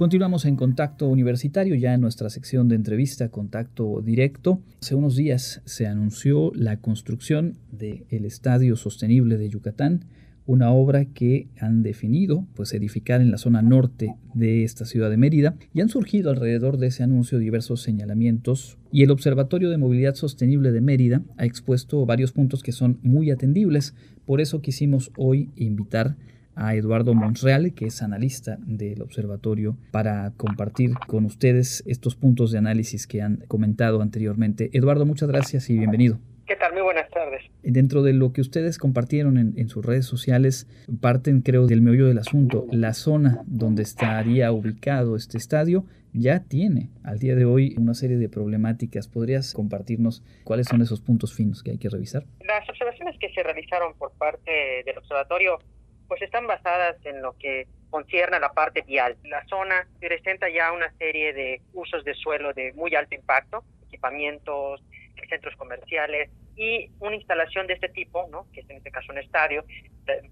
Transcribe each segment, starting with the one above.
Continuamos en contacto universitario, ya en nuestra sección de entrevista, contacto directo. Hace unos días se anunció la construcción del Estadio Sostenible de Yucatán, una obra que han definido pues edificar en la zona norte de esta ciudad de Mérida y han surgido alrededor de ese anuncio diversos señalamientos y el Observatorio de Movilidad Sostenible de Mérida ha expuesto varios puntos que son muy atendibles, por eso quisimos hoy invitar a Eduardo Monreal, que es analista del observatorio, para compartir con ustedes estos puntos de análisis que han comentado anteriormente. Eduardo, muchas gracias y bienvenido. ¿Qué tal? Muy buenas tardes. Dentro de lo que ustedes compartieron en, sus redes sociales, parten creo del meollo del asunto. La zona donde estaría ubicado este estadio ya tiene al día de hoy una serie de problemáticas. ¿Podrías compartirnos cuáles son esos puntos finos que hay que revisar? Las observaciones que se realizaron por parte del observatorio pues están basadas en lo que concierne a la parte vial. La zona presenta ya una serie de usos de suelo de muy alto impacto, equipamientos, centros comerciales y una instalación de este tipo, ¿no? que es en este caso un estadio,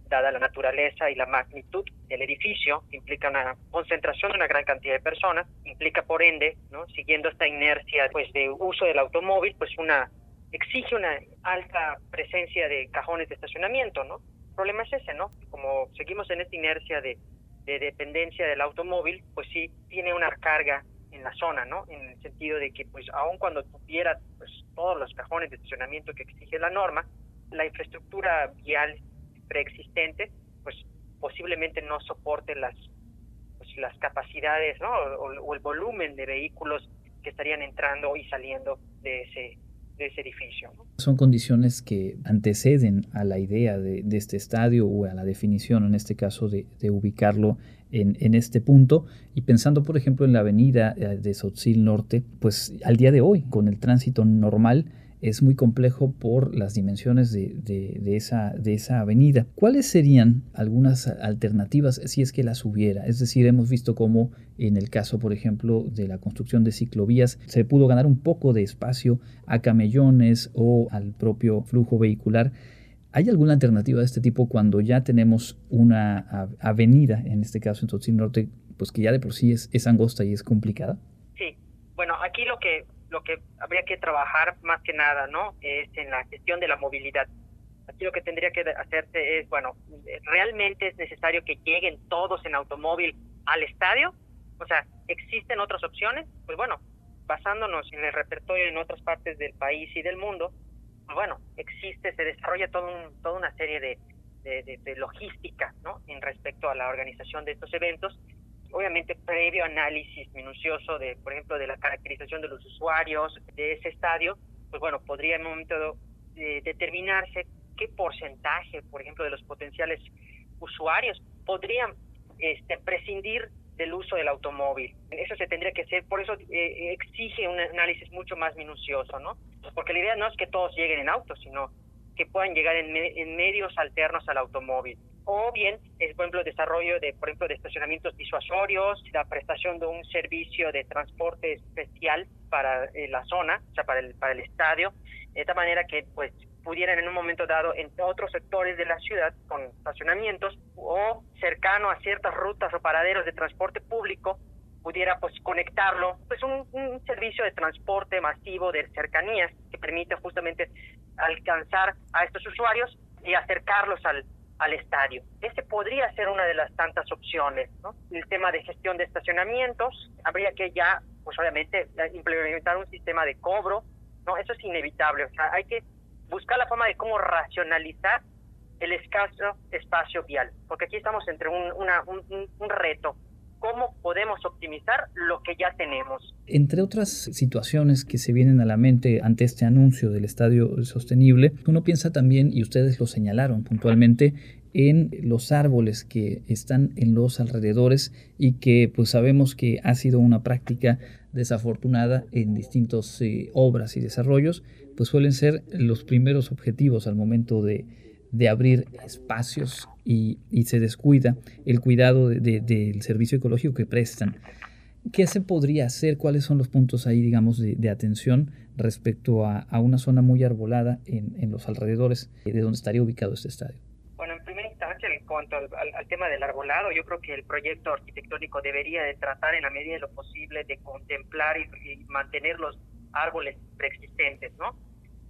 dada la naturaleza y la magnitud del edificio, implica una concentración de una gran cantidad de personas, implica por ende, ¿no? siguiendo esta inercia pues de uso del automóvil, pues una exige una alta presencia de cajones de estacionamiento, ¿no? Problema es ese, ¿no? Como seguimos en esta inercia de, dependencia del automóvil, pues sí tiene una carga en la zona, ¿no? En el sentido de que, pues, aun cuando tuviera pues, todos los cajones de estacionamiento que exige la norma, la infraestructura vial preexistente, pues posiblemente no soporte las, pues, las capacidades, ¿no? o el volumen de vehículos que estarían entrando y saliendo de ese Son condiciones que anteceden a la idea de, este estadio o a la definición, en este caso, de, ubicarlo en, en, este punto. Y pensando, por ejemplo, en la avenida eh, de Sotzil Norte, pues al día de hoy, con el tránsito normal, es muy complejo por las dimensiones de, de, esa, de esa avenida. ¿Cuáles serían algunas alternativas si es que las hubiera? Es decir, hemos visto cómo en el caso, por ejemplo, de la construcción de ciclovías, se pudo ganar un poco de espacio a camellones o al propio flujo vehicular. ¿Hay alguna alternativa de este tipo cuando ya tenemos una avenida, en este caso en Totsil Norte, pues que ya de por sí es angosta y es complicada? Sí, bueno, aquí lo que lo que habría que trabajar más que nada, ¿no? Es en la gestión de la movilidad. Aquí lo que tendría que hacerse es, bueno, ¿realmente es necesario que lleguen todos en automóvil al estadio? O sea, ¿existen otras opciones? Pues bueno, basándonos en el repertorio en otras partes del país y del mundo, pues bueno, existe, se desarrolla todo un, toda una serie de, de, de logística, ¿no? En respecto a la organización de estos eventos obviamente previo análisis minucioso de, por ejemplo, de la caracterización de los usuarios de ese estadio, pues bueno, podría en un momento eh, determinarse qué porcentaje, por ejemplo, de los potenciales usuarios podrían este, prescindir del uso del automóvil. Eso se tendría que hacer, por eso eh, exige un análisis mucho más minucioso, ¿no? Porque la idea no es que todos lleguen en auto, sino que puedan llegar en, en medios alternos al automóvil o bien es por ejemplo el desarrollo de por ejemplo de estacionamientos disuasorios la prestación de un servicio de transporte especial para eh, la zona o sea para el para el estadio de esta manera que pues pudieran en un momento dado en otros sectores de la ciudad con estacionamientos o cercano a ciertas rutas o paraderos de transporte público pudiera pues conectarlo pues un servicio de transporte masivo de cercanías que permite justamente alcanzar a estos usuarios y acercarlos al, al estadio. Ese podría ser una de las tantas opciones, ¿no? El tema de gestión de estacionamientos, habría que ya, pues obviamente, implementar un sistema de cobro, ¿no? Eso es inevitable, o sea, hay que buscar la forma de cómo racionalizar el escaso espacio vial, porque aquí estamos entre un, una, un, un reto cómo podemos optimizar lo que ya tenemos. Entre otras situaciones que se vienen a la mente ante este anuncio del estadio sostenible, uno piensa también, y ustedes lo señalaron puntualmente, en los árboles que están en los alrededores y que pues sabemos que ha sido una práctica desafortunada en distintas eh, obras y desarrollos, pues suelen ser los primeros objetivos al momento de, de abrir espacios y, se descuida el cuidado del servicio ecológico que prestan. ¿Qué se podría hacer? ¿Cuáles son los puntos ahí, digamos, de, atención respecto a, una zona muy arbolada en, los alrededores de donde estaría ubicado este estadio? Bueno, en primera comentarte en cuanto al, tema del arbolado, yo creo que el proyecto arquitectónico debería de tratar en la medida de lo posible de contemplar y, mantener los árboles preexistentes, ¿no?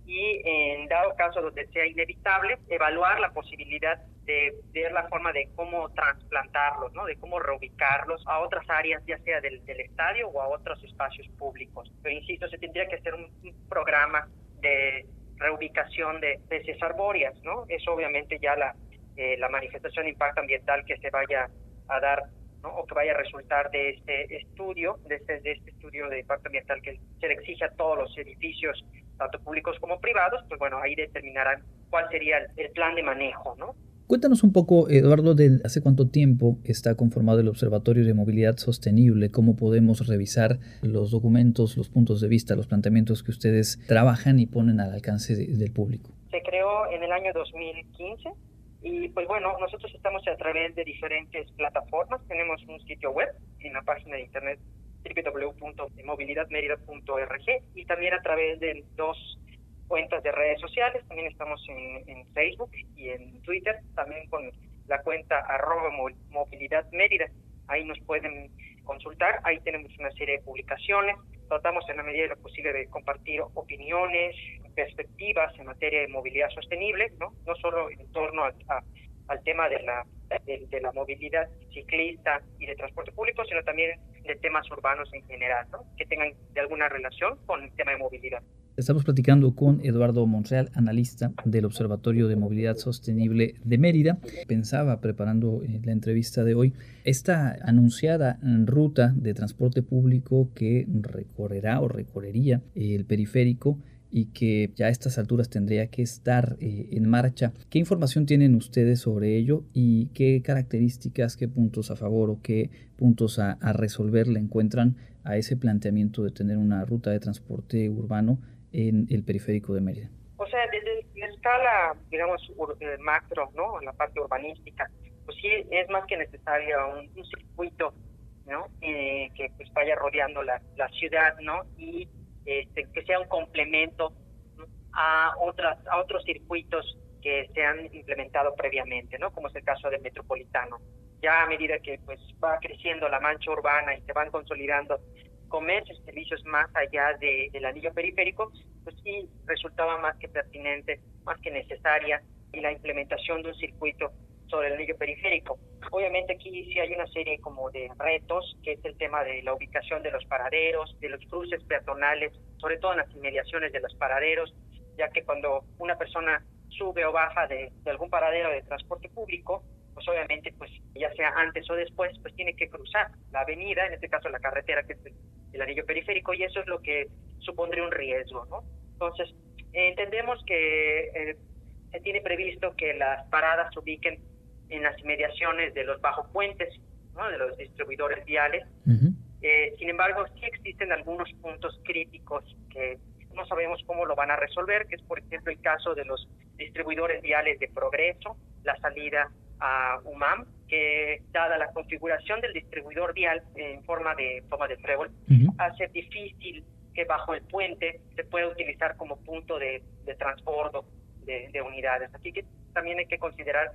Y en dado caso donde sea inevitable, evaluar la posibilidad de ver la forma de cómo trasplantarlos, ¿no? De cómo reubicarlos a otras áreas, ya sea del, estadio o a otros espacios públicos. Pero insisto, se tendría que hacer un programa de reubicación de especies arbóreas, ¿no? Es obviamente ya la, eh, la manifestación de impacto ambiental que se vaya a dar ¿no? o que vaya a resultar de este estudio, de este, de este estudio de impacto ambiental que se le exige a todos los edificios, tanto públicos como privados, pues bueno, ahí determinarán cuál sería el plan de manejo, ¿no? Cuéntanos un poco, Eduardo, de hace cuánto tiempo está conformado el Observatorio de Movilidad Sostenible, cómo podemos revisar los documentos, los puntos de vista, los planteamientos que ustedes trabajan y ponen al alcance del público. Se creó en el año 2015 y pues bueno, nosotros estamos a través de diferentes plataformas, tenemos un sitio web en la página de internet www.movilidadmerida.org y también a través de dos cuentas de redes sociales, también estamos en, Facebook y en Twitter, también con la cuenta arroba movilidad mérida. Ahí nos pueden consultar, ahí tenemos una serie de publicaciones, tratamos en la medida de lo posible de compartir opiniones, perspectivas en materia de movilidad sostenible, no, no solo en torno al tema de la, de, la movilidad ciclista y de transporte público, sino también de temas urbanos en general, ¿no? que tengan de alguna relación con el tema de movilidad. Estamos platicando con Eduardo Monreal, analista del Observatorio de Movilidad Sostenible de Mérida. Pensaba, preparando eh, la entrevista de hoy, esta anunciada ruta de transporte público que recorrerá o recorrería el periférico y que ya a estas alturas tendría que estar eh, en marcha. ¿Qué información tienen ustedes sobre ello y qué características, qué puntos a favor o qué puntos a, a resolver le encuentran a ese planteamiento de tener una ruta de transporte urbano en el periférico de Mérida? O sea, desde la escala, digamos, eh, macro, ¿no? En la parte urbanística, pues sí es más que necesario un, circuito, ¿no? Eh, que pues vaya rodeando la, la ciudad, ¿no? Y este, que sea un complemento a otras a otros circuitos que se han implementado previamente, ¿no? Como es el caso del metropolitano. Ya a medida que pues va creciendo la mancha urbana y se van consolidando comercios y servicios más allá de, del anillo periférico, pues sí resultaba más que pertinente, más que necesaria y la implementación de un circuito sobre el anillo periférico. Obviamente aquí sí hay una serie como de retos, que es el tema de la ubicación de los paraderos, de los cruces peatonales, sobre todo en las inmediaciones de los paraderos, ya que cuando una persona sube o baja de, algún paradero de transporte público, pues obviamente, pues ya sea antes o después, pues tiene que cruzar la avenida, en este caso la carretera que es el, anillo periférico, y eso es lo que supondría un riesgo, ¿no? Entonces, entendemos que eh, se tiene previsto que las paradas se ubiquen en las inmediaciones de los bajo puentes, ¿no? de los distribuidores viales. Eh, sin embargo, sí existen algunos puntos críticos que no sabemos cómo lo van a resolver, que es por ejemplo el caso de los distribuidores viales de progreso, la salida a UMAM, que dada la configuración del distribuidor vial en forma de toma de trébol, hace difícil que bajo el puente se pueda utilizar como punto de, de transbordo de, de, unidades. Así que también hay que considerar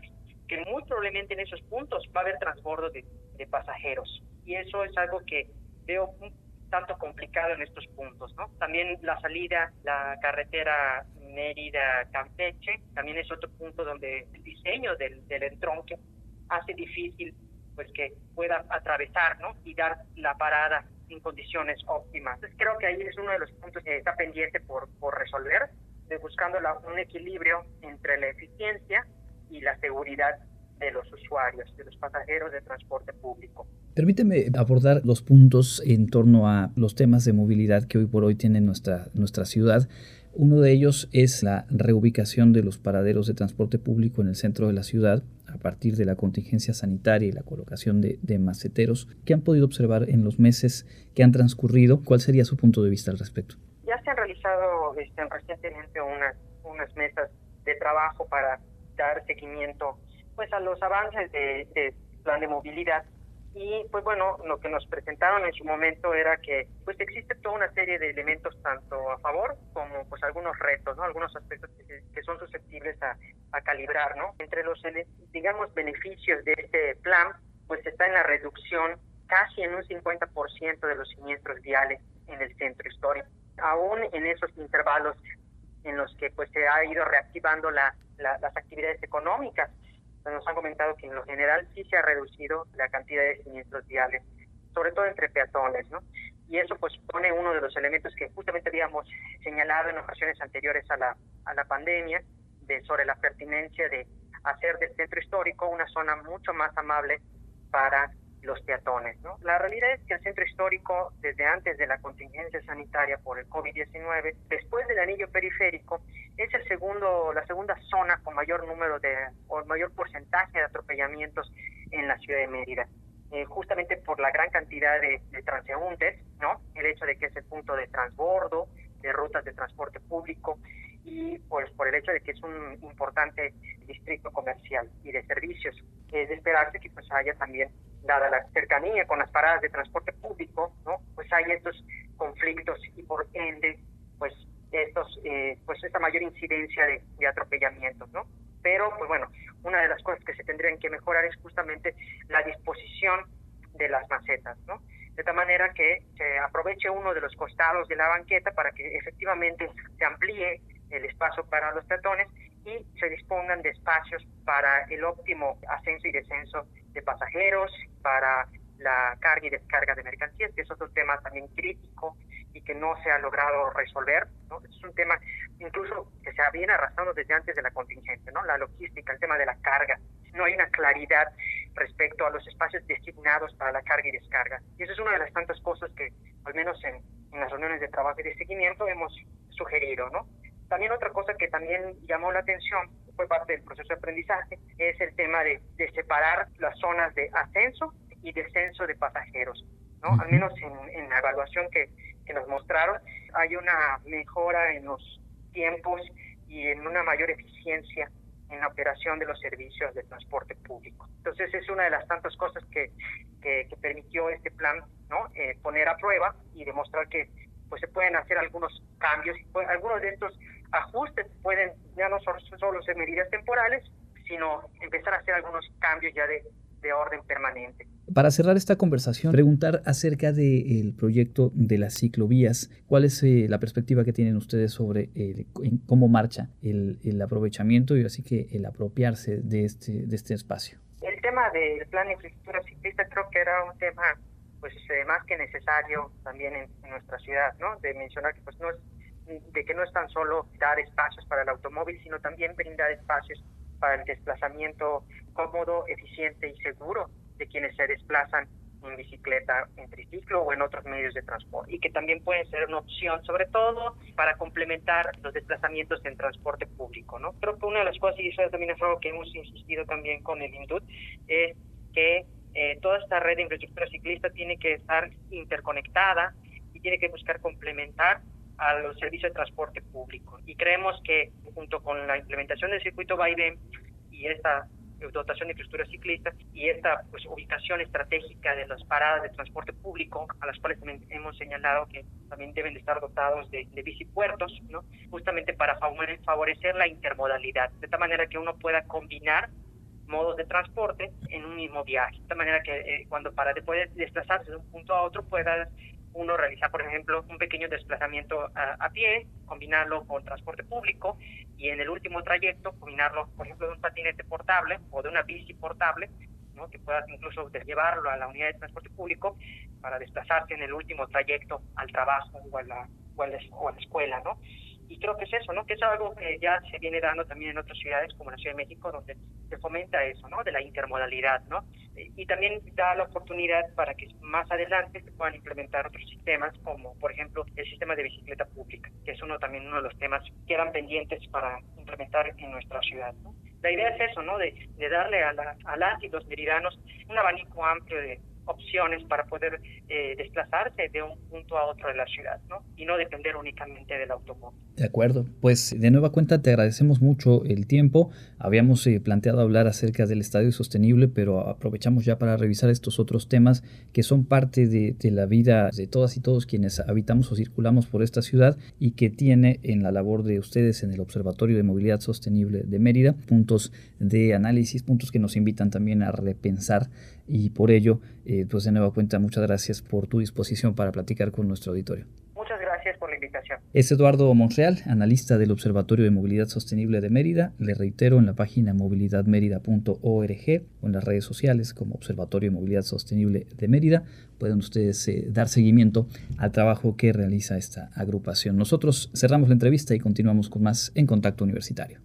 que muy probablemente en esos puntos va a haber transbordo de, de pasajeros. Y eso es algo que veo un tanto complicado en estos puntos, ¿no? También la salida, la carretera Mérida-Campeche, también es otro punto donde el diseño del, del entronque hace difícil pues que pueda atravesar, ¿no? Y dar la parada en condiciones óptimas. Entonces creo que ahí es uno de los puntos que está pendiente por, por resolver, de buscando un equilibrio entre la eficiencia y la seguridad de los usuarios, de los pasajeros de transporte público. Permíteme abordar los puntos en torno a los temas de movilidad que hoy por hoy tiene nuestra, nuestra ciudad. Uno de ellos es la reubicación de los paraderos de transporte público en el centro de la ciudad a partir de la contingencia sanitaria y la colocación de, maceteros. ¿Qué han podido observar en los meses que han transcurrido? ¿Cuál sería su punto de vista al respecto? Ya se han realizado este, recientemente unas, unas mesas de trabajo para dar seguimiento pues a los avances de, plan de movilidad y pues bueno, lo que nos presentaron en su momento era que pues existe toda una serie de elementos tanto a favor como pues algunos retos, ¿no? Algunos aspectos que, son susceptibles a, a, calibrar, ¿no? Entre los, digamos, beneficios de este plan, pues está en la reducción casi en un 50% de los siniestros viales en el centro histórico. Aún en esos intervalos en los que pues se ha ido reactivando la, las actividades económicas, nos han comentado que en lo general sí se ha reducido la cantidad de siniestros viales, sobre todo entre peatones, ¿no? Y eso pues pone uno de los elementos que justamente habíamos señalado en ocasiones anteriores a la, a la pandemia, de sobre la pertinencia de hacer del centro histórico una zona mucho más amable para los peatones. ¿no? La realidad es que el centro histórico, desde antes de la contingencia sanitaria por el COVID-19, después del anillo periférico, es el segundo, la segunda zona con mayor número de, o mayor porcentaje de atropellamientos en la ciudad de Mérida. Eh, justamente por la gran cantidad de, transeúntes, ¿no? El hecho de que es el punto de transbordo, de rutas de transporte público y pues por el hecho de que es un importante distrito comercial y de servicios. Es de esperarse que pues haya también dada la cercanía con las paradas de transporte público, ¿no? Pues hay estos conflictos y por ende, pues estos, eh, pues esta mayor incidencia de, de, atropellamientos, ¿no? Pero, pues bueno, una de las cosas que se tendrían que mejorar es justamente la disposición de las macetas, ¿no? De tal manera que se aproveche uno de los costados de la banqueta para que efectivamente se amplíe el espacio para los peatones y se dispongan de espacios para el óptimo ascenso y descenso de pasajeros, para la carga y descarga de mercancías, que es otro tema también crítico y que no se ha logrado resolver. ¿no? Es un tema incluso que se viene arrastrando desde antes de la contingencia, ¿no? la logística, el tema de la carga. No hay una claridad respecto a los espacios designados para la carga y descarga. Y eso es una de las tantas cosas que, al menos en, en las reuniones de trabajo y de seguimiento, hemos sugerido. ¿no? También otra cosa que también llamó la atención fue parte del proceso de aprendizaje, es el tema de, separar las zonas de ascenso y descenso de pasajeros. ¿no? Al menos en, la evaluación que, que nos mostraron, hay una mejora en los tiempos y en una mayor eficiencia en la operación de los servicios de transporte público. Entonces es una de las tantas cosas que, que, permitió este plan no eh, poner a prueba y demostrar que pues se pueden hacer algunos cambios. Algunos de estos ajustes pueden ya no solo ser medidas temporales, sino empezar a hacer algunos cambios ya de, de orden permanente. Para cerrar esta conversación, preguntar acerca del proyecto de las ciclovías. ¿Cuál es eh, la perspectiva que tienen ustedes sobre cómo marcha el, el, aprovechamiento y así que el apropiarse de este, de este espacio? El tema del plan de infraestructura ciclista creo que era un tema pues eh, más que necesario también en, en, nuestra ciudad, ¿no? De mencionar que pues no es de que no es tan solo dar espacios para el automóvil, sino también brindar espacios para el desplazamiento cómodo, eficiente y seguro de quienes se desplazan en bicicleta, en triciclo o en otros medios de transporte y que también puede ser una opción, sobre todo para complementar los desplazamientos en transporte público. ¿no? Creo que una de las cosas, y eso también es algo que hemos insistido también con el INDUT, es que eh, toda esta red de infraestructura ciclista tiene que estar interconectada y tiene que buscar complementar a los servicios de transporte público. Y creemos que junto con la implementación del circuito Vaivén y esta dotación de infraestructura ciclista y esta pues, ubicación estratégica de las paradas de transporte público, a las cuales también hemos señalado que también deben de estar dotados de, de bicipuertos, ¿no? justamente para favorecer la intermodalidad, de tal manera que uno pueda combinar modos de transporte en un mismo viaje, de tal manera que eh, cuando para después desplazarse de un punto a otro pueda uno realizar, por ejemplo, un pequeño desplazamiento a, pie, combinarlo con transporte público y en el último trayecto combinarlo, por ejemplo, de un patinete portable o de una bici portable, ¿no? que puedas incluso llevarlo a la unidad de transporte público para desplazarse en el último trayecto al trabajo o a la, o a la, o a la escuela, ¿no? y creo que es eso, ¿no? Que es algo que ya se viene dando también en otras ciudades como la Ciudad de México, donde se fomenta eso, ¿no? De la intermodalidad, ¿no? Y también da la oportunidad para que más adelante se puedan implementar otros sistemas, como por ejemplo el sistema de bicicleta pública, que es uno también uno de los temas que eran pendientes para implementar en nuestra ciudad, ¿no? La idea es eso, ¿no? De, de darle a, la, a las y los meridanos un abanico amplio de, opciones para poder eh, desplazarse de un punto a otro de la ciudad, ¿no? Y no depender únicamente del automóvil. De acuerdo. Pues de nueva cuenta te agradecemos mucho el tiempo. Habíamos eh, planteado hablar acerca del estadio sostenible, pero aprovechamos ya para revisar estos otros temas que son parte de, la vida de todas y todos quienes habitamos o circulamos por esta ciudad y que tiene en la labor de ustedes en el Observatorio de Movilidad Sostenible de Mérida puntos de análisis, puntos que nos invitan también a repensar y por ello, eh, pues de nueva cuenta, muchas gracias por tu disposición para platicar con nuestro auditorio. Por la invitación. Es Eduardo Monreal, analista del Observatorio de Movilidad Sostenible de Mérida. Le reitero en la página movilidadmerida.org o en las redes sociales como Observatorio de Movilidad Sostenible de Mérida pueden ustedes eh, dar seguimiento al trabajo que realiza esta agrupación. Nosotros cerramos la entrevista y continuamos con más en Contacto Universitario.